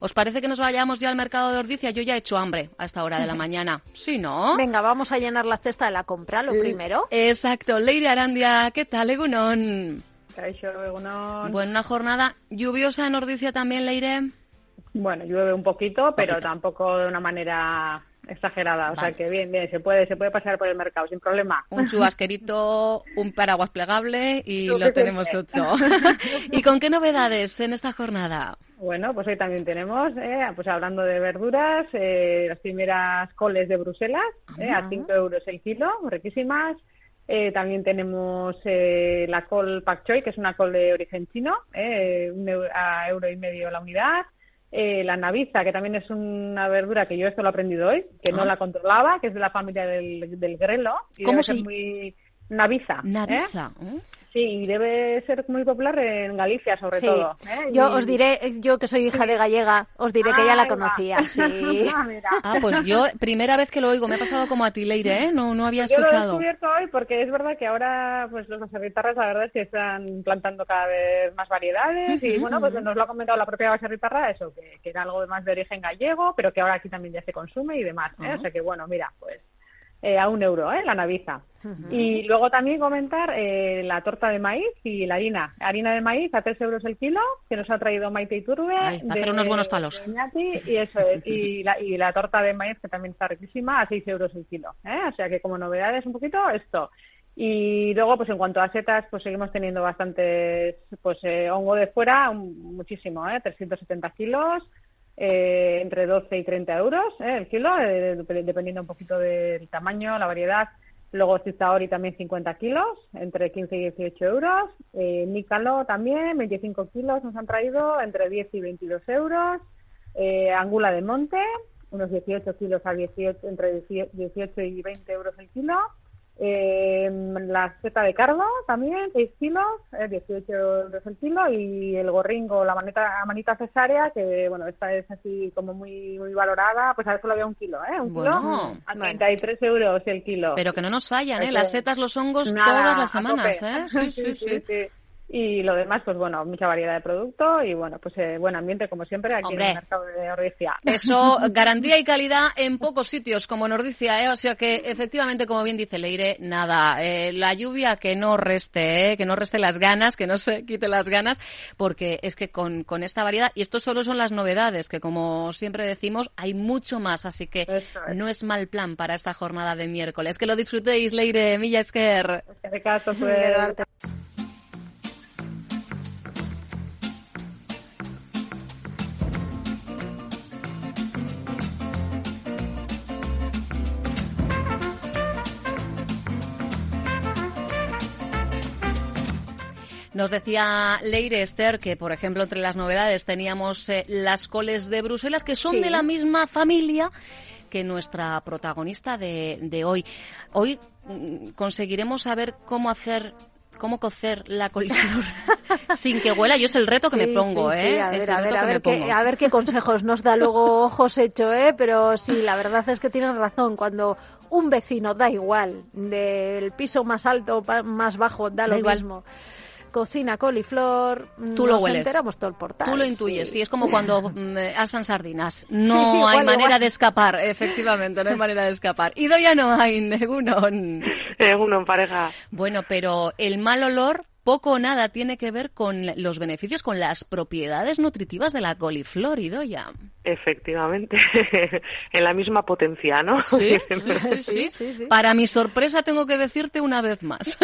¿Os parece que nos vayamos ya al mercado de Ordicia? Yo ya he hecho hambre a esta hora de la mañana. ¿Sí, no? Venga, vamos a llenar la cesta de la compra, lo primero. Exacto. Leire Arandia, ¿qué tal, Egunon? Egunon. Bueno, una jornada lluviosa en Ordicia también, Leire. Bueno, llueve un poquito, pero tampoco de una manera exagerada, o sea que bien, bien, se puede, se puede pasar por el mercado sin problema. Un chubasquerito, un paraguas plegable y lo tenemos hecho. ¿Y con qué novedades en esta jornada? Bueno, pues hoy también tenemos, eh, pues hablando de verduras, eh, las primeras coles de Bruselas, eh, a 5 euros el kilo, riquísimas. Eh, también tenemos eh, la col pak choi, que es una col de origen chino, eh, un euro, a euro y medio la unidad. Eh, la naviza, que también es una verdura que yo esto lo he aprendido hoy, que no Ah. la controlaba, que es de la familia del, del grelo. Y ¿Cómo se- muy naviza. ¿eh? Naviza. ¿eh? Sí, y debe ser muy popular en Galicia, sobre Sí. todo. ¿eh? Yo Y- os diré, yo que soy hija de gallega, os diré que ya la conocía. Sí. Ah. Ah, pues yo, primera vez que lo oigo, me ha pasado como a ti, Leire, ¿eh? No, no había Yo lo he escuchado. descubierto hoy porque es verdad que ahora pues los baserritarras la verdad es que están plantando cada vez más variedades y bueno pues nos lo ha comentado la propia baserritarra eso que, que era algo más de origen gallego pero que ahora aquí también ya se consume y demás ¿eh? O sea que bueno mira pues eh, a un euro ¿eh? la naviza y luego también comentar eh, la torta de maíz y la harina harina de maíz a tres euros el kilo que nos ha traído Maite Iturbe Ay, para hacer de- unos buenos palos. de Iñaki, y eso es y la, y la torta de maíz que también está riquísima a 6 euros el kilo ¿eh? o sea que como novedades un poquito esto y luego pues en cuanto a setas pues seguimos teniendo bastantes pues eh, hongo de fuera un- muchísimo ¿eh? 370 kilos eh, entre 12 y 30 euros ¿eh? el kilo eh, dep- dependiendo un poquito del tamaño la variedad Luego Cizaori también 50 kilos, entre 15 y 18 euros. Eh, Nícalo también, 25 kilos nos han traído, entre 10 y 22 euros. Eh, Angula de Monte, unos 18 kilos a 18, entre 18 y 20 euros el kilo. Eh, la seta de cardo también, 6 kilos, eh, 18 euros el kilo. Y el gorringo, la manita, la manita cesárea, que bueno, esta es así como muy muy valorada, pues a ver solo había un kilo, ¿eh? Un Bueno, kilo a 33 euros el kilo. Pero que no nos fallan, ¿eh? Las setas, los hongos, Nada, todas las semanas. ¿eh? Sí, sí, sí. Y lo demás, pues bueno, mucha variedad de producto y bueno, pues eh, buen ambiente como siempre aquí Hombre. en el mercado de Ordicia. Eso, garantía y calidad en pocos sitios, como nos dice, ¿eh? O sea que, efectivamente, como bien dice Leire, nada, eh, la lluvia que no reste, ¿eh? Que no reste las ganas, que no se quite las ganas, porque es que con, con esta variedad, y esto solo son las novedades, que como siempre decimos, hay mucho más, así que es. no es mal plan para esta jornada de miércoles. Que lo disfrutéis, Leire, Milla Esquer. En este Nos decía Leire Esther que, por ejemplo, entre las novedades teníamos eh, las coles de Bruselas, que son Sí. de la misma familia que nuestra protagonista de, de hoy. Hoy mm, conseguiremos saber cómo hacer cómo cocer la coliflor sin que huela. Yo es el reto que me pongo, sí, ¿eh? a ver, a a qué, pongo. a ver qué consejos nos da luego José Cho, ¿eh? Pero sí, la verdad es que tienes razón. Cuando un vecino, da igual, del piso más alto, pa- más bajo, da, Da lo igual. mismo. Cocina coliflor, Tú lo nos hueles. enteramos todo el portal. Tú lo intuyes, sí, es como cuando mm, asan sardinas. No Sí, hay igual, manera igual. de escapar, efectivamente, no hay manera de escapar. Y ya no hay, Negunon. uno en pareja. Bueno, pero el mal olor poco o nada tiene que ver con los beneficios, con las propiedades nutritivas de la coliflor, Idoya. Efectivamente. en la misma potencia, ¿no? Sí, sí, sí, sí. Para mi sorpresa tengo que decirte una vez más.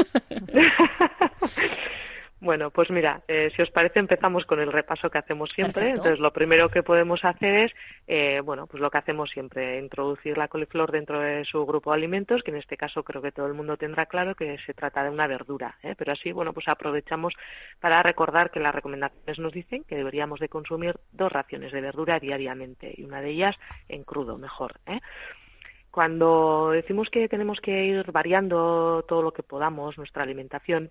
Bueno, pues mira, eh, si os parece empezamos con el repaso que hacemos siempre. Entonces, lo primero que podemos hacer es, eh, bueno, pues lo que hacemos siempre, introducir la coliflor dentro de su grupo de alimentos, que en este caso creo que todo el mundo tendrá claro que se trata de una verdura. ¿eh? Pero así, bueno, pues aprovechamos para recordar que las recomendaciones nos dicen que deberíamos de consumir dos raciones de verdura diariamente y una de ellas en crudo, mejor. Cuando decimos que tenemos que ir variando todo lo que podamos, nuestra alimentación,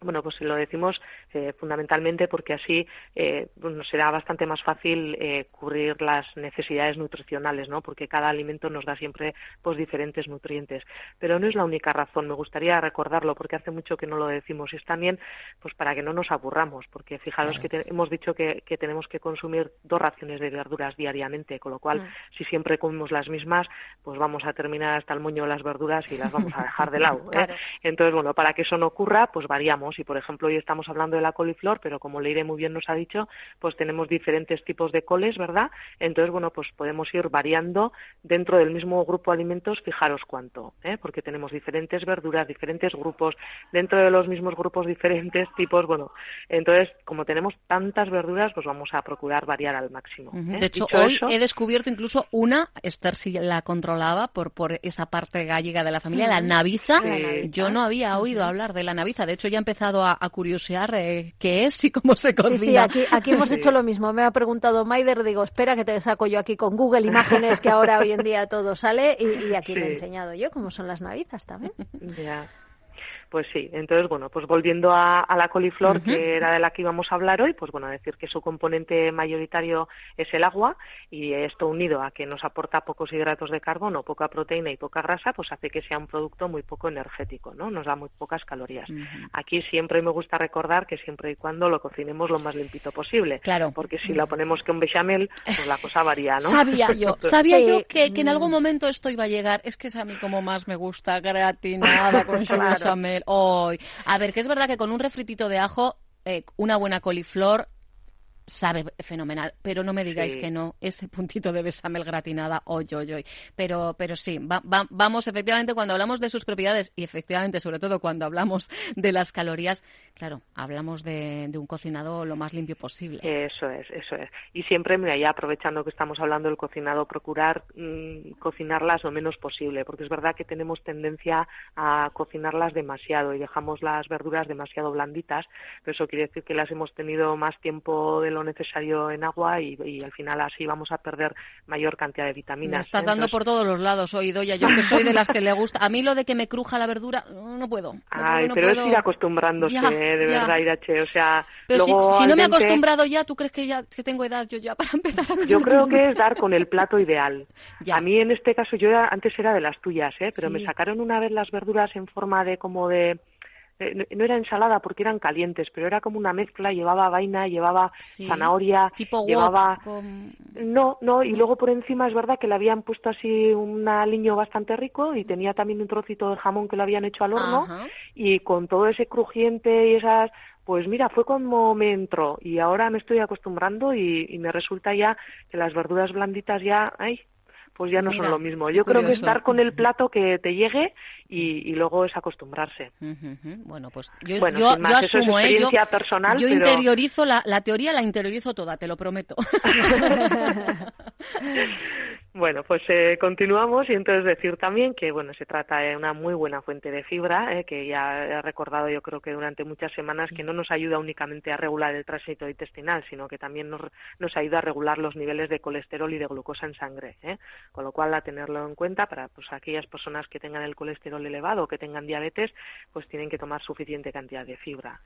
bueno, pues lo decimos eh, fundamentalmente porque así eh, nos será bastante más fácil eh, cubrir las necesidades nutricionales, ¿no? Porque cada alimento nos da siempre pues diferentes nutrientes. Pero no es la única razón. Me gustaría recordarlo porque hace mucho que no lo decimos. Y es también pues para que no nos aburramos, porque fijaros que hemos dicho que, tenemos que consumir dos raciones de verduras diariamente, con lo cual mm. si siempre comemos las mismas, pues vamos a terminar hasta el moño las verduras y las vamos a dejar de lado. ¿eh? Entonces, bueno, para que eso no ocurra, pues variamos y, por ejemplo, hoy estamos hablando de la coliflor, pero como Leire muy bien nos ha dicho, pues tenemos diferentes tipos de coles, ¿verdad? Entonces, bueno, pues podemos ir variando dentro del mismo grupo de alimentos, fijaros cuánto, ¿eh? porque tenemos diferentes verduras, diferentes grupos, dentro de los mismos grupos diferentes tipos, bueno, entonces, como tenemos tantas verduras, pues vamos a procurar variar al máximo. ¿eh? De hecho, hoy he descubierto incluso una, Esther si la controlaba por, por esa parte gallega de la familia, la naviza. Yo no había oído hablar de la naviza, de hecho ya empecé a, curiosear eh, qué es y cómo se cocina. Sí, sí, aquí, aquí hemos hecho lo mismo. Me ha preguntado Maider, digo, espera que te saco yo aquí con Google Imágenes, que ahora hoy en día todo sale, y, aquí le he enseñado yo cómo son las navizas también. Ya. Pues sí, entonces, bueno, pues volviendo a, la coliflor, que era de la que íbamos a hablar hoy, pues bueno, decir que su componente mayoritario es el agua y esto unido a que nos aporta pocos hidratos de carbono, poca proteína y poca grasa, pues hace que sea un producto muy poco energético, ¿no? Nos da muy pocas calorías. Aquí siempre me gusta recordar que siempre y cuando lo cocinemos lo más limpito posible. Claro. Porque si lo ponemos con bechamel, pues la cosa varía, ¿no? Sabía yo, sabía yo que, en algún momento esto iba a llegar. Es que es a mí como más me gusta, gratinada con su bechamel A ver, que es verdad que con un refritito de ajo, eh, una buena coliflor sabe fenomenal, pero no me digáis que no, ese puntito de besamel gratinada, hoy, hoy, hoy. Pero, pero sí, vamos, efectivamente, cuando hablamos de sus propiedades y efectivamente, sobre todo cuando hablamos de las calorías, claro, hablamos de, un cocinado lo más limpio posible. Eso es, eso es. Y siempre, mira, ya aprovechando que estamos hablando del cocinado, procurar mm, cocinarlas lo menos posible, porque es verdad que tenemos tendencia a cocinarlas demasiado y dejamos las verduras demasiado blanditas, pero eso quiere decir que las hemos tenido más tiempo de lo necesario en agua y, al final así vamos a perder mayor cantidad de vitaminas. Me estás dando por todos los lados hoy, Doya. Yo que soy de las que le gusta. A mí lo de que me cruja la verdura, no puedo. Ay, pero es ir acostumbrándose, de verdad, Irache. O sea, pero si, no me he acostumbrado ya, ¿tú crees que ya que tengo edad yo ya para empezar a Yo creo que es dar con el plato ideal. A mí en este caso, yo antes era de las tuyas, ¿eh? pero me sacaron una vez las verduras en forma de como de eh, no era ensalada porque eran calientes, pero era como una mezcla, llevaba vaina, llevaba zanahoria, llevaba... No, no, y luego por encima es verdad que le habían puesto así un aliño bastante rico y tenía también un trocito de jamón que lo habían hecho al horno y con todo ese crujiente y esas pues mira, fue como me entró y ahora me estoy acostumbrando y, y me resulta ya que las verduras blanditas ya, ay, pues ya no son lo mismo. Yo creo que estar con el plato que te llegue y, luego es acostumbrarse. Bueno, pues yo, yo, asumo, ¿eh? yo, personal, yo interiorizo la, la teoría, la interiorizo toda, te lo prometo. Bueno, pues eh, continuamos y entonces decir también que bueno se trata de una muy buena fuente de fibra eh, que ya he recordado yo creo que durante muchas semanas que no nos ayuda únicamente a regular el tránsito intestinal sino que también nos, nos ayuda a regular los niveles de colesterol y de glucosa en sangre eh. con lo cual a tenerlo en cuenta para pues aquellas personas que tengan el colesterol elevado o que tengan diabetes pues tienen que tomar suficiente cantidad de fibra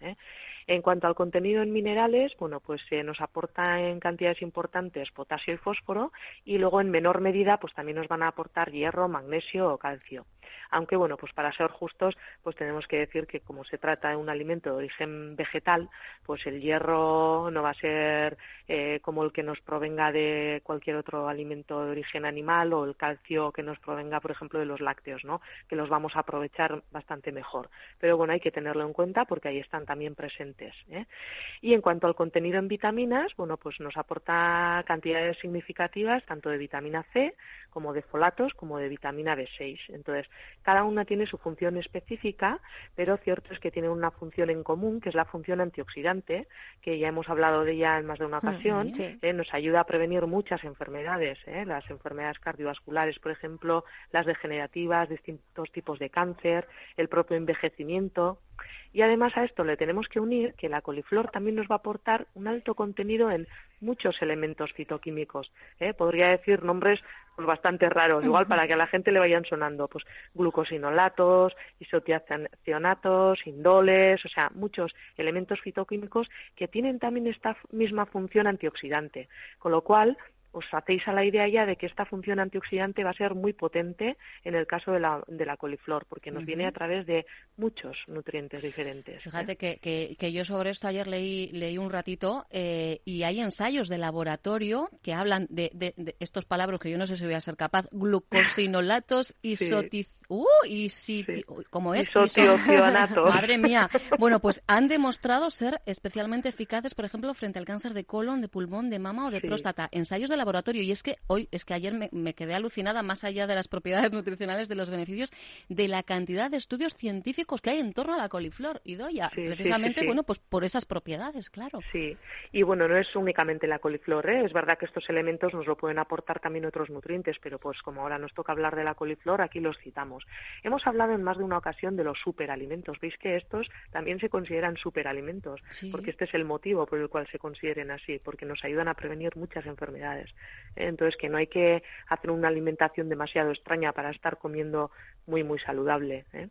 en cuanto al contenido en minerales bueno pues nos aporta en cantidades importantes potasio y fósforo y luego en menor medida pues también nos van a aportar hierro, magnesio o calcio aunque bueno, pues para ser justos, pues tenemos que decir que como se trata de un alimento de origen vegetal, pues el hierro no va a ser eh, como el que nos provenga de cualquier otro alimento de origen animal o el calcio que nos provenga, por ejemplo, de los lácteos, ¿no? Que los vamos a aprovechar bastante mejor. Pero bueno, hay que tenerlo en cuenta porque ahí están también presentes. ¿eh? Y en cuanto al contenido en vitaminas, bueno, pues nos aporta cantidades significativas tanto de vitamina C como de folatos como de vitamina B6. Entonces, cada una tiene su función específica, pero cierto es que tienen una función en común, que es la función antioxidante, que ya hemos hablado de ella en más de una ocasión. Eh, nos ayuda a prevenir muchas enfermedades, eh, las enfermedades cardiovasculares, por ejemplo, las degenerativas, distintos tipos de cáncer, el propio envejecimiento. Y además a esto le tenemos que unir que la coliflor también nos va a aportar un alto contenido en muchos elementos fitoquímicos. ¿eh? Podría decir nombres pues, bastante raros, igual para que a la gente le vayan sonando, pues glucosinolatos, isotiacionatos, indoles, o sea, muchos elementos fitoquímicos que tienen también esta misma función antioxidante. Con lo cual, os hacéis a la idea ya de que esta función antioxidante va a ser muy potente en el caso de la, de la coliflor, porque nos viene a través de muchos nutrientes diferentes. ¿eh? Fíjate que, que, yo sobre esto ayer leí, leí un ratito eh, y hay ensayos de laboratorio que hablan de, de, estos palabras que yo no sé si voy a ser capaz, glucosinolatos, isotiz... Uh, y si, ¿cómo es? Madre mía. Bueno, pues han demostrado ser especialmente eficaces, por ejemplo, frente al cáncer de colon, de pulmón, de mama o de próstata. Ensayos de laboratorio. Y es que hoy, es que ayer me, quedé alucinada, más allá de las propiedades nutricionales, de los beneficios, de la cantidad de estudios científicos que hay en torno a la coliflor y doya. precisamente, bueno, pues por esas propiedades, claro. Sí. Y bueno, no es únicamente la coliflor, ¿eh? Es verdad que estos elementos nos lo pueden aportar también otros nutrientes, pero pues como ahora nos toca hablar de la coliflor, aquí los citamos. Hemos hablado en más de una ocasión de los superalimentos. Veis que estos también se consideran superalimentos, porque este es el motivo por el cual se consideren así, porque nos ayudan a prevenir muchas enfermedades. Entonces, que no hay que hacer una alimentación demasiado extraña para estar comiendo muy, muy saludable. ¿eh?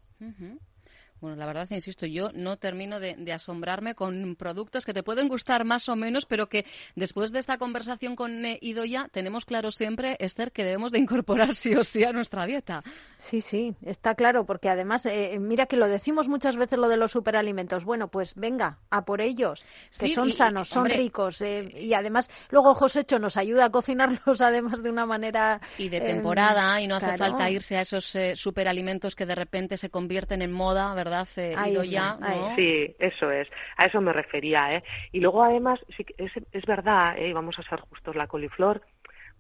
Bueno, la verdad, insisto, yo no termino de, asombrarme con productos que te pueden gustar más o menos, pero que después de esta conversación con eh, Idoya tenemos claro siempre, Esther, que debemos de incorporar sí o sí a nuestra dieta. Sí, sí, está claro, porque además, eh, mira que lo decimos muchas veces lo de los superalimentos. Bueno, pues venga, a por ellos, que son sanos, son ricos eh, y además luego Josecho nos ayuda a cocinarlos además de una manera... Y de temporada, y no hace falta irse a esos superalimentos que de repente se convierten en moda, ¿verdad? ¿Verdad? Sí, eso es. A eso me refería, ¿eh? Y luego, además, sí, es, es verdad, ¿eh? vamos a ser justos, la coliflor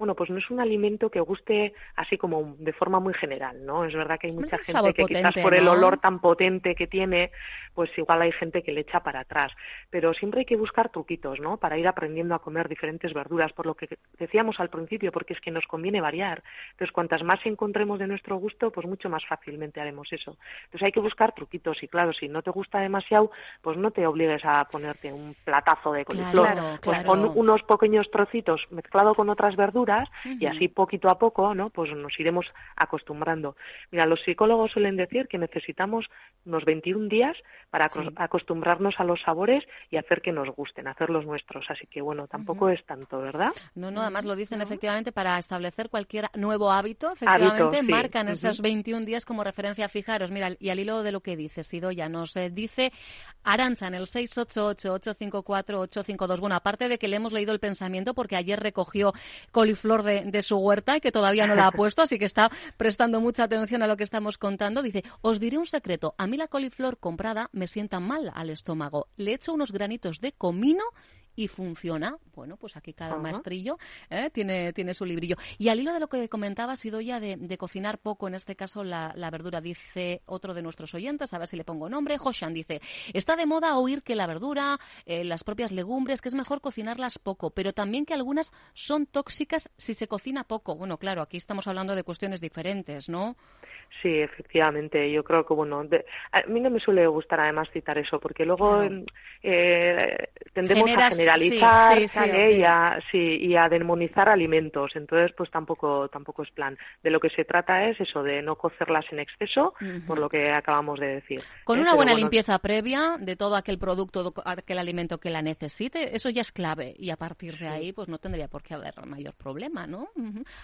bueno, pues no es un alimento que guste así como de forma muy general, ¿no? Es verdad que hay mucha gente que quizás por el olor tan potente que tiene, pues igual hay gente que le echa para atrás. Pero siempre hay que buscar truquitos, ¿no? Para ir aprendiendo a comer diferentes verduras, por lo que decíamos al principio, porque es que nos conviene variar. Entonces, cuantas más encontremos de nuestro gusto, pues mucho más fácilmente haremos eso. Entonces, hay que buscar truquitos y claro, si no te gusta demasiado, pues no te obligues a ponerte un platazo de coliflor. pues pon unos pequeños trocitos mezclado con otras verduras y así poquito a poco, ¿no? Pues nos iremos acostumbrando. Mira, los psicólogos suelen decir que necesitamos unos 21 días para acostumbrarnos a los sabores y hacer que nos gusten, hacerlos nuestros. Así que bueno, tampoco es tanto, ¿verdad? No, no, además lo dicen efectivamente para establecer cualquier nuevo hábito, efectivamente marcan esos 21 días como referencia. Fijaros, mira, y al hilo de lo que dice Sidoya, nos eh, dice Aranza en el 688-854-852. Bueno, aparte de que le hemos leído el pensamiento porque ayer recogió flor de, su huerta y que todavía no la ha puesto, así que está prestando mucha atención a lo que estamos contando. Dice, os diré un secreto, a mí la coliflor comprada me sienta mal al estómago. Le echo unos granitos de comino y funciona. Bueno, pues aquí cada maestrillo ¿eh? tiene, tiene su librillo. Y al hilo de lo que comentaba, ha sido ya de, cocinar poco, en este caso la, verdura, dice otro de nuestros oyentes, a ver si le pongo nombre, Joshan dice, está de moda oír que la verdura, eh, las propias legumbres, que es mejor cocinarlas poco, pero también que algunas son tóxicas si se cocina poco. Bueno, claro, aquí estamos hablando de cuestiones diferentes, ¿no? Sí, efectivamente. Yo creo que, bueno, a mí no me suele gustar además citar eso, porque luego eh, tendemos a generalizar Y, a, y, a, demonizar alimentos. Entonces, pues tampoco, tampoco es plan. De lo que se trata es eso, de no cocerlas en exceso, por lo que acabamos de decir. Con ¿eh? una buena limpieza previa de todo aquel producto, aquel alimento que la necesite, eso ya es clave. Y a partir de ahí, pues no tendría por qué haber mayor problema, ¿no?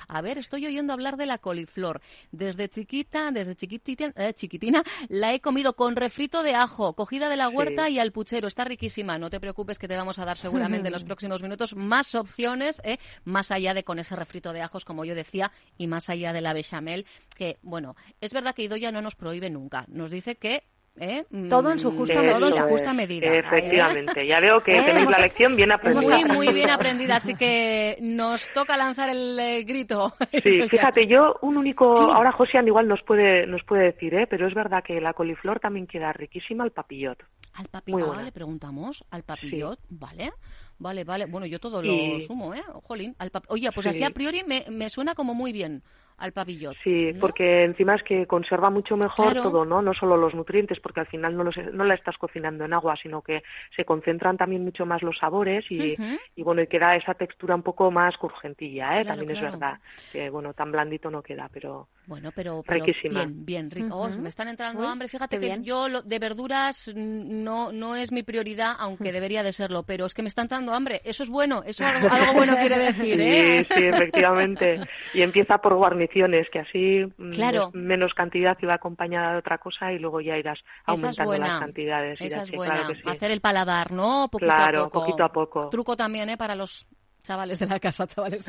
A ver, estoy oyendo hablar de la coliflor. Desde chiquita desde chiquitina, eh, chiquitina, la he comido con refrito de ajo, cogida de la huerta y al puchero. Está riquísima. No te preocupes que te vamos a dar seguramente en los próximos minutos más opciones, eh, más allá de con ese refrito de ajos, como yo decía, y más allá de la bechamel, que, bueno, es verdad que Idoya no nos prohíbe nunca. Nos dice que ¿eh? Todo en su justa medida. Todo en su justa medida. Efectivamente. Ya veo que tenéis la lección bien aprendida. Muy, muy bien aprendida. Así que nos toca lanzar el grito. Sí, fíjate, yo un único... Ahora Josian igual nos puede, nos puede decir, ¿eh? pero es verdad que la coliflor también queda riquísima al papillot. Al papillot, le preguntamos, al papillot, ¿vale? Vale, vale. Bueno, yo todo lo sumo, ¿eh? Jolín. Al Oye, pues así a priori me, me suena como muy bien al pabellón. Sí, porque encima es que conserva mucho mejor todo, ¿no? No solo los nutrientes, porque al final no, los, no la estás cocinando en agua, sino que se concentran también mucho más los sabores y, y bueno, y queda esa textura un poco más curgentilla, ¿eh? también es verdad. Que bueno, tan blandito no queda, pero bueno, pero, bien, bien rico. Oh, me están entrando hambre. Fíjate que yo lo, de verduras no no es mi prioridad, aunque debería de serlo, pero es que me están entrando hambre. Eso es bueno, eso algo, algo bueno quiere decir, ¿eh? Sí, sí, efectivamente. Y empieza por guarnición que así mm, menos cantidad y va acompañada de otra cosa y luego ya irás aumentando las cantidades. Esa es buena. Hacer el paladar, ¿no? Poquito claro, a poco. poquito a poco. Truco también, ¿eh? Para los chavales de la casa, chavales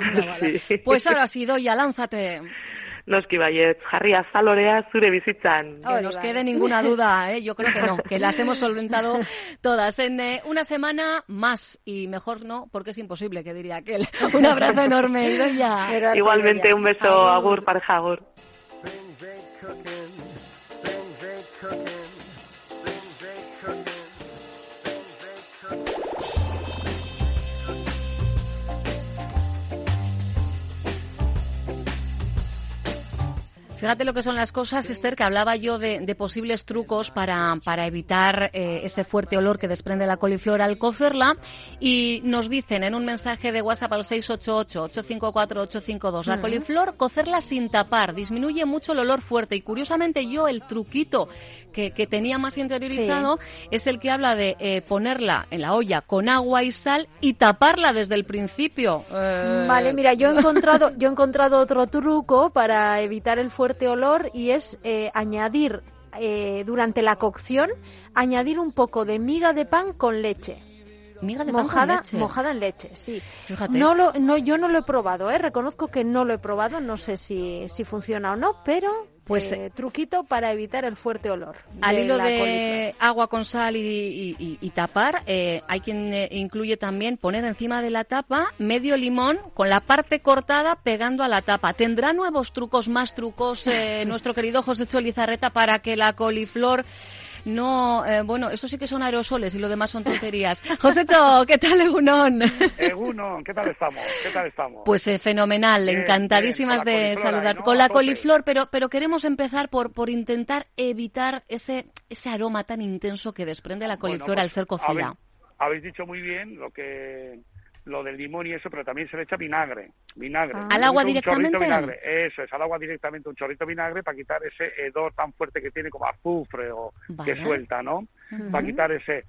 y Pues ahora sí, ya lánzate. Noski baiet, jarri azalorea zure bizitzan. Que nos quede ninguna duda, ¿eh? yo creo que no, que las hemos solventado todas. En eh, una semana más, y mejor no, porque es imposible, que diría aquel. Un abrazo enorme. Igualmente, un beso, agur, pareja, agur. Fíjate lo que son las cosas, Esther, que hablaba yo de, posibles trucos para, para evitar eh, ese fuerte olor que desprende la coliflor al cocerla. Y nos dicen en un mensaje de WhatsApp al 688-854-852, la coliflor, cocerla sin tapar, disminuye mucho el olor fuerte. Y curiosamente yo, el truquito que, que tenía más interiorizado es el que habla de eh, ponerla en la olla con agua y sal y taparla desde el principio. Eh, vale, mira, yo he encontrado, yo he encontrado otro truco para evitar el fuerte olor y es eh, añadir eh, durante la cocción, añadir un poco de miga de pan con leche. Miga de mojada, pan con mojada en leche, sí. No lo, no, yo no lo he probado, ¿eh? reconozco que no lo he probado, no sé si, si funciona o no, pero pues eh, truquito para evitar el fuerte olor. Al hilo de agua con sal y, tapar, eh, hay quien eh, incluye también poner encima de la tapa medio limón con la parte cortada pegando a la tapa. ¿Tendrá nuevos trucos, más trucos nuestro querido José Cholizarreta para que la coliflor no, eh, bueno, eso sí que son aerosoles y lo demás son tonterías. Joseto, ¿qué tal, Egunon? Egunon, ¿qué tal estamos? ¿Qué tal estamos? Pues eh, fenomenal, encantadísimas de saludar. con la coliflor, pero, pero queremos empezar por, por intentar evitar ese, ese aroma tan intenso que desprende la coliflor al pues, ser cocida. habéis dicho muy bien lo que lo del limón y eso, pero también se le echa vinagre. vinagre. Ah. ¿Al agua directamente? Vinagre. Eso es, al agua directamente un chorrito de vinagre para quitar ese hedor tan fuerte que tiene como azufre o que suelta, ¿no? Para quitar ese...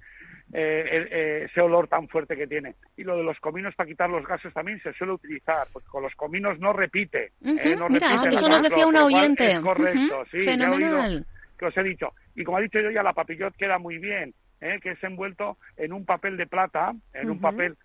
Eh, eh, ese olor tan fuerte que tiene. Y lo de los cominos para quitar los gases también se suele utilizar, porque con los cominos no repite. Eh, Mira, eso, nos decía un oyente. correcto, sí, Fenomenal. que os he dicho. Y como ha dicho yo ya, la papillot queda muy bien, que es envuelto en un papel de plata, en un papel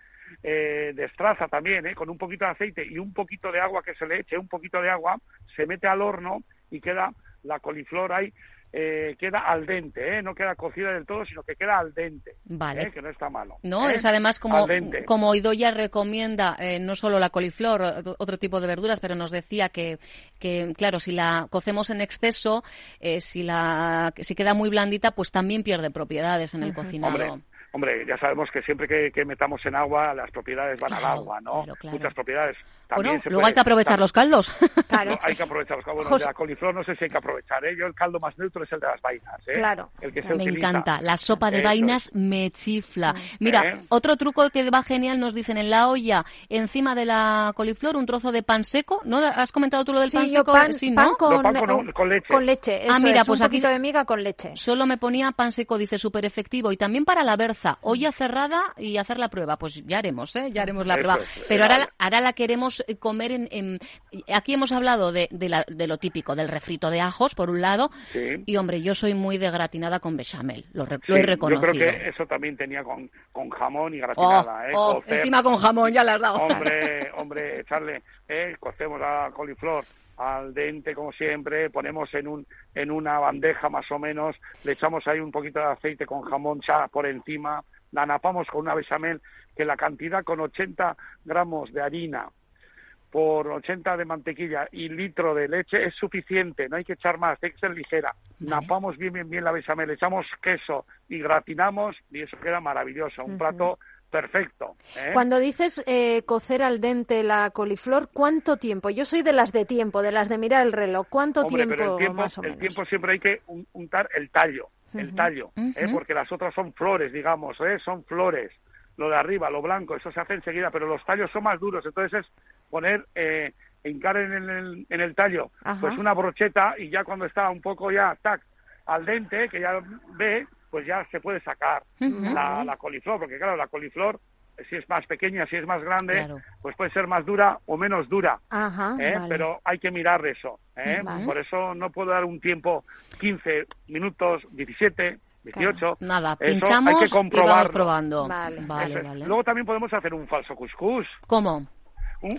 eh, destraza también, ¿eh? con un poquito de aceite y un poquito de agua que se le eche, un poquito de agua, se mete al horno y queda la coliflor ahí eh, queda al dente, ¿eh? no queda cocida del todo, sino que queda al dente, vale. ¿eh? que no está malo. No, es además como, como Idoya recomienda, no solo la coliflor, otro tipo de verduras, pero nos decía que, que claro, si la cocemos en exceso, si, la, si queda muy blandita, pues también pierde propiedades en el cocinado. Hombre, ya sabemos que siempre que, metamos en agua, las propiedades van al agua, ¿no? Muchas propiedades. También luego hay que aprovechar los caldos. Claro. hay que aprovechar los caldos. Bueno, de la coliflor no sé si hay que aprovechar. ¿eh? Yo el caldo más neutro es el de las vainas. ¿eh? Claro. El que me encanta. La sopa de vainas me chifla. Mira, ¿Eh? otro truco que va genial nos dicen en la olla, encima de la coliflor, un trozo de pan seco. ¿No? ¿Has comentado tú lo del pan seco? sí, ¿no? con, con, leche. Con leche. ah, mira, pues un aquí de miga con leche. Solo me ponía pan seco, dice, súper efectivo. Y también para la berza, olla cerrada y hacer la prueba. Pues ya haremos, ¿eh? Ya haremos la prueba. Pero ahora, ahora la queremos comer en, aquí hemos hablado de, de, lo típico, del refrito de ajos, por un lado, y hombre, yo soy muy de gratinada con bechamel, lo, he reconocido. Yo creo que eso también tenía con, con jamón y gratinada. Oh, ¿eh? oh, encima con jamón, ya le has dado. Hombre, hombre, echarle, ¿eh? cocemos la coliflor al dente como siempre, ponemos en un en una bandeja más o menos, le echamos ahí un poquito de aceite con jamón ya por encima, la napamos con una bechamel que la cantidad con 80 gramos de harina por 80 de mantequilla y litro de leche es suficiente, no hay que echar más, tiene que ser ligera. Napamos bien, bien, bien la bechamel, echamos queso y gratinamos y eso queda maravilloso, un plato perfecto. ¿eh? Cuando dices eh, cocer al dente la coliflor, ¿cuánto tiempo? Yo soy de las de tiempo, de las de mirar el reloj. ¿Cuánto tiempo, el tiempo, más o menos? El tiempo siempre hay que untar el tallo, el tallo, ¿eh? porque las otras son flores, digamos, ¿eh? son flores. Lo de arriba, lo blanco, eso se hace enseguida, pero los tallos son más duros, entonces es poner, eh, hincar en el, en el tallo, pues una brocheta y ya cuando está un poco ya, tac, al dente, que ya ve, pues ya se puede sacar la, la, coliflor, porque claro, la coliflor, si es más pequeña, si es más grande, pues puede ser más dura o menos dura, ¿eh? pero hay que mirar eso. ¿eh? Por eso no puedo dar un tiempo 15 minutos, 17, 18. Nada, pinchamos hay que y vamos probando. Vale. Vale, vale. Luego también podemos hacer un falso cuscús. ¿Cómo?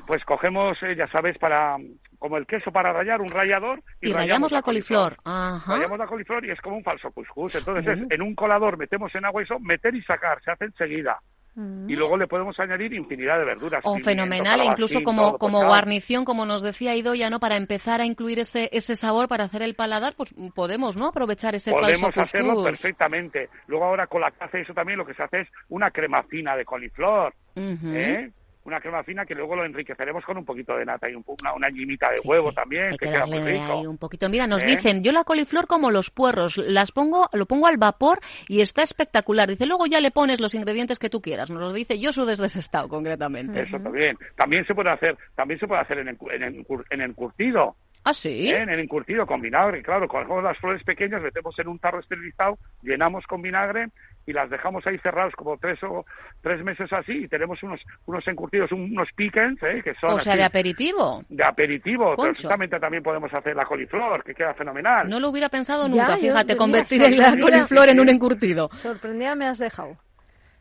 pues cogemos, eh, ya sabes, para como el queso para rallar, un rallador. Y, rayamos la coliflor. Ajá. Rayamos la coliflor y es como un falso cuscús. Entonces, es, en un colador metemos en agua eso, meter y sacar, se hace enseguida. Mm. Y luego le podemos añadir infinidad de verduras. O fenomenal, incluso como, como guarnición, como nos decía Idoya, ¿no? Para empezar a incluir ese, ese sabor, para hacer el paladar, pues podemos, ¿no? Aprovechar ese podemos falso Podemos hacerlo perfectamente. Luego ahora con la caza eso también lo que se hace es una crema fina de coliflor. ¿eh? Una crema fina que luego lo enriqueceremos con un poquito de nata y un, una, una yimita de huevo también, que, queda muy rico. un poquito. Mira, nos ¿Eh? dicen, yo la coliflor como los puerros, las pongo, lo pongo al vapor y está espectacular. Dice, luego ya le pones los ingredientes que tú quieras. Nos lo dice yo su desde ese estado, concretamente. Eso también. También se puede hacer, también se puede hacer en, en, en encurtido. ¿Ah, sí? ¿Eh? En el encurtido con vinagre, claro, cogemos las flores pequeñas, metemos en un tarro esterilizado, llenamos con vinagre y las dejamos ahí cerradas como tres o tres meses así y tenemos unos unos encurtidos, unos pickens, ¿eh? que son... O sea, de aperitivo. De aperitivo. Perfectamente también podemos hacer la coliflor, que queda fenomenal. No lo hubiera pensado nunca, fíjate, convertir la coliflor en un encurtido. Sorprendida me has dejado.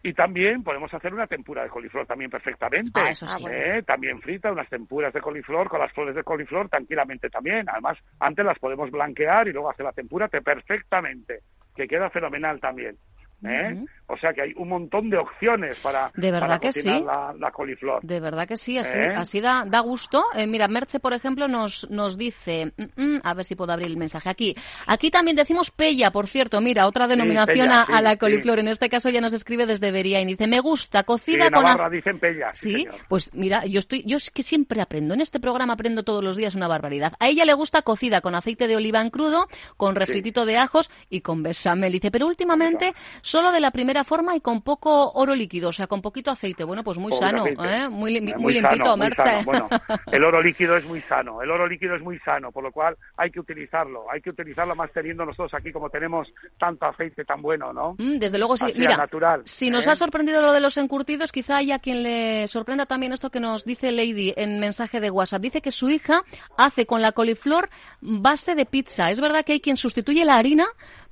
Y también podemos hacer una tempura de coliflor también perfectamente. Ah, eso sí. ¿Eh? También frita, unas tempuras de coliflor con las flores de coliflor tranquilamente también. Además, antes las podemos blanquear y luego hacer la tempura perfectamente, que queda fenomenal también. ¿Eh? O sea que hay un montón de opciones para, de verdad que sí. la, coliflor. De verdad que sí, así, ¿Eh? así da, da gusto. Eh, mira, Merche, por ejemplo, nos, nos dice, mm, mm, a ver si puedo abrir el mensaje aquí. Aquí también decimos pella, por cierto, mira, otra denominación a, la coliflor. En este caso ya nos escribe desde Bería y dice, me gusta, cocida con... Navarra dicen pella, sí, pues mira, yo estoy, yo es que siempre aprendo, en este programa aprendo todos los días una barbaridad. A ella le gusta cocida con aceite de oliva en crudo, con refritito de ajos y con besamel. Dice, pero últimamente solo de la primera forma y con poco oro líquido, o sea, con poquito aceite. Bueno, pues muy sano, ¿eh? muy, muy, limpito, Merce. Bueno, el oro líquido es muy sano, el oro líquido es muy sano, por lo cual hay que utilizarlo, hay que utilizarlo más teniendo nosotros aquí como tenemos tanto aceite tan bueno, ¿no? Mm, desde luego sí. Mira, natural, si nos ¿eh? ha sorprendido lo de los encurtidos, quizá haya quien le sorprenda también esto que nos dice Lady en mensaje de WhatsApp. Dice que su hija hace con la coliflor base de pizza. Es verdad que hay quien sustituye la harina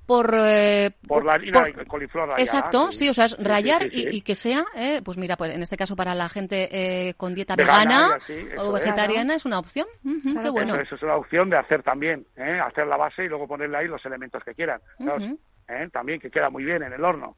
por... Eh, por la de coliflor rayada, Exacto, sí. o sea, es rayar y, que sea, eh, pues mira, pues en este caso para la gente eh, con dieta vegana, o vegetariana es una opción. qué bueno. Eso, es una opción de hacer también, hacer la base y luego ponerle ahí los elementos que quieran. También que queda muy bien en el horno.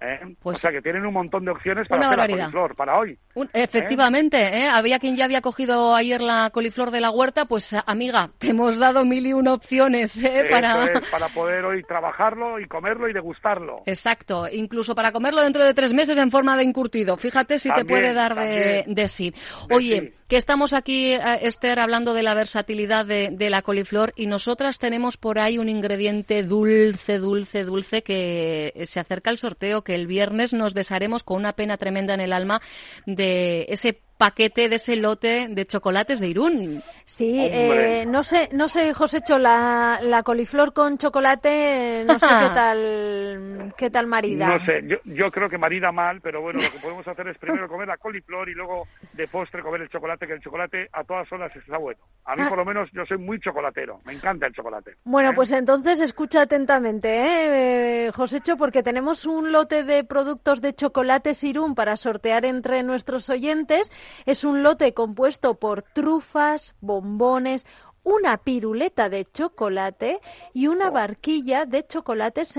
¿Eh? Pues o sea que tienen un montón de opciones para hacer la coliflor para hoy. efectivamente, ¿eh? había quien ya había cogido ayer la coliflor de la huerta, pues amiga, te hemos dado mil y una opciones ¿eh? para... para poder hoy trabajarlo y comerlo y degustarlo. Exacto, incluso para comerlo dentro de tres meses en forma de encurtido. Fíjate si te puede dar de, sí. Oye, que estamos aquí, Esther, hablando de la versatilidad de, de la coliflor y nosotras tenemos por ahí un ingrediente dulce, dulce, dulce que se acerca al sorteo el viernes nos desharemos con una pena tremenda en el alma de ese paquete de ese lote de chocolates de Irún. Sí, eh, no sé, no sé, Josécho, la, la coliflor con chocolate, no sé qué tal, qué tal marida. No sé, yo, yo creo que marida mal, pero bueno, lo que podemos hacer es primero comer la coliflor y luego de postre comer el chocolate, que el chocolate a todas horas está bueno. A mí ah. por lo menos yo soy muy chocolatero, me encanta el chocolate. Bueno, ¿eh? pues entonces escucha atentamente, ¿eh, eh Josécho, porque tenemos un lote de productos de chocolates Irún para sortear entre nuestros oyentes es un lote compuesto por trufas, bombones, una piruleta de chocolate y una oh. barquilla de chocolates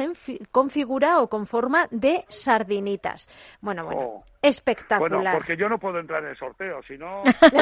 con figura o con forma de sardinitas. Bueno, bueno. Espectacular. Bueno, porque yo no puedo entrar en el sorteo, si no, que.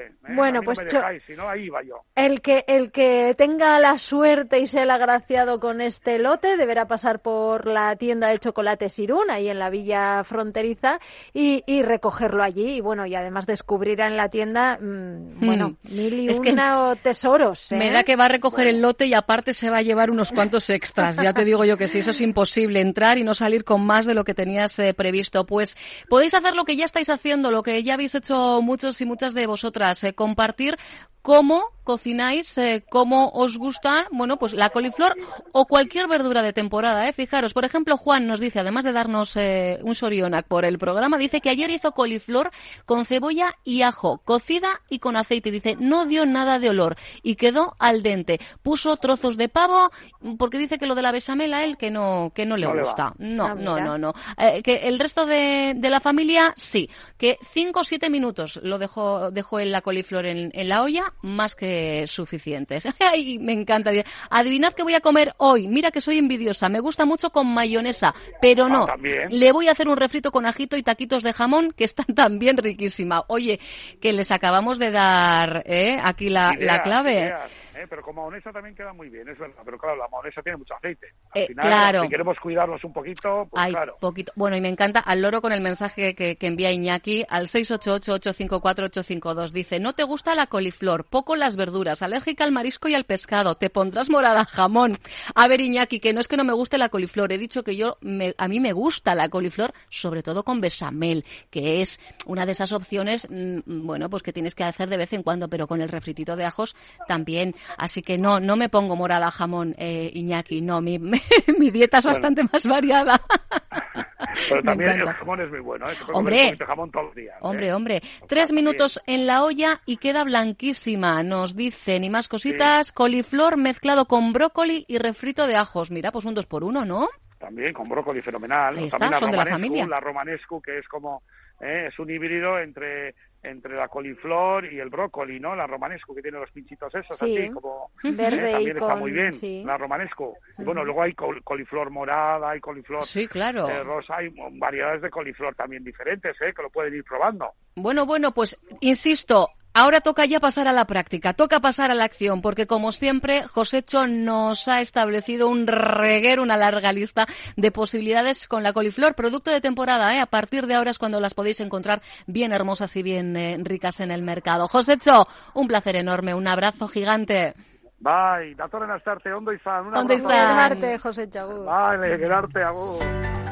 ¿eh? Bueno, pues si no, ahí va yo. El que, el que tenga la suerte y sea el agraciado con este lote deberá pasar por la tienda de chocolate Sirún, ahí en la villa fronteriza, y, y recogerlo allí. Y bueno, y además descubrirá en la tienda, mm, hmm. bueno, mil y una tesoros. Me da ¿eh? que va a recoger el lote y aparte se va a llevar unos cuantos extras. Ya te digo yo que sí, eso es imposible, entrar y no salir con más de lo que tenía eh, previsto. Pues podéis hacer lo que ya estáis haciendo, lo que ya habéis hecho muchos y muchas de vosotras, eh, compartir cómo cocináis, eh, cómo os gusta, bueno, pues la coliflor o cualquier verdura de temporada, ¿eh? Fijaros, por ejemplo, Juan nos dice, además de darnos eh, un sorionac por el programa, dice que ayer hizo coliflor con cebolla y ajo, cocida y con aceite. Dice, no dio nada de olor y quedó al dente. Puso trozos de pavo, porque dice que lo de la besamel a él que no, que no le gusta. No, ah, no, no, no. Eh, que el resto de, de, la familia, sí. Que cinco o siete minutos lo dejó, dejó en la coliflor en, en la olla, más que suficientes. Ay, me encanta. Adivinad qué voy a comer hoy. Mira que soy envidiosa. Me gusta mucho con mayonesa, pero no. Ah, Le voy a hacer un refrito con ajito y taquitos de jamón que están también riquísima. Oye, que les acabamos de dar ¿eh? aquí la, la clave. ¿Eh? pero con mahonesa también queda muy bien, es verdad. Pero claro, la mahonesa tiene mucho aceite. Al eh, final, claro. si queremos cuidarlos un poquito, pues claro. Poquito. Bueno, y me encanta al loro con el mensaje que, que envía Iñaki al 688-854-852. Dice, no te gusta la coliflor, poco las verduras, alérgica al marisco y al pescado, te pondrás morada jamón. A ver, Iñaki, que no es que no me guste la coliflor, he dicho que yo, me, a mí me gusta la coliflor, sobre todo con bechamel, que es una de esas opciones, mm, bueno, pues que tienes que hacer de vez en cuando, pero con el refritito de ajos también. Así que no, no me pongo morada jamón, eh, Iñaki, no, mi, mi dieta es bastante más variada. Pero también el jamón es muy bueno, ¿eh? hombre, jamón todos los días. ¿eh? Hombre, hombre. Tres minutos en la olla y queda blanquísima. Nos dicen, y más cositas, coliflor mezclado con brócoli y refrito de ajos. Mira, pues un dos por uno, ¿no? También, con brócoli fenomenal. Ahí está, son de la familia. La romanescu, que es como, ¿eh? es un híbrido entre entre la coliflor y el brócoli, ¿no? La romanesco, que tiene los pinchitos esos, así como... Verde ¿eh? También está muy bien, la romanesco. Y bueno, luego hay coliflor morada, hay coliflor sí, claro. Eh, rosa, hay variedades de coliflor también diferentes, ¿eh? Que lo pueden ir probando. Bueno, bueno, pues insisto, Ahora toca ya pasar a la práctica, toca pasar a la acción, porque como siempre, Josécho nos ha establecido un reguero, una larga lista de posibilidades con la coliflor, producto de temporada, ¿eh? A partir de ahora es cuando las podéis encontrar bien hermosas y bien eh, ricas en el mercado. Josécho, un placer enorme, un abrazo gigante. Bye, dator en ondo izan, un abrazo. Ondo Josécho, Vale, quedarte, agur.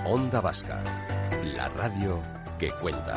Onda Vasca, la radio que cuenta.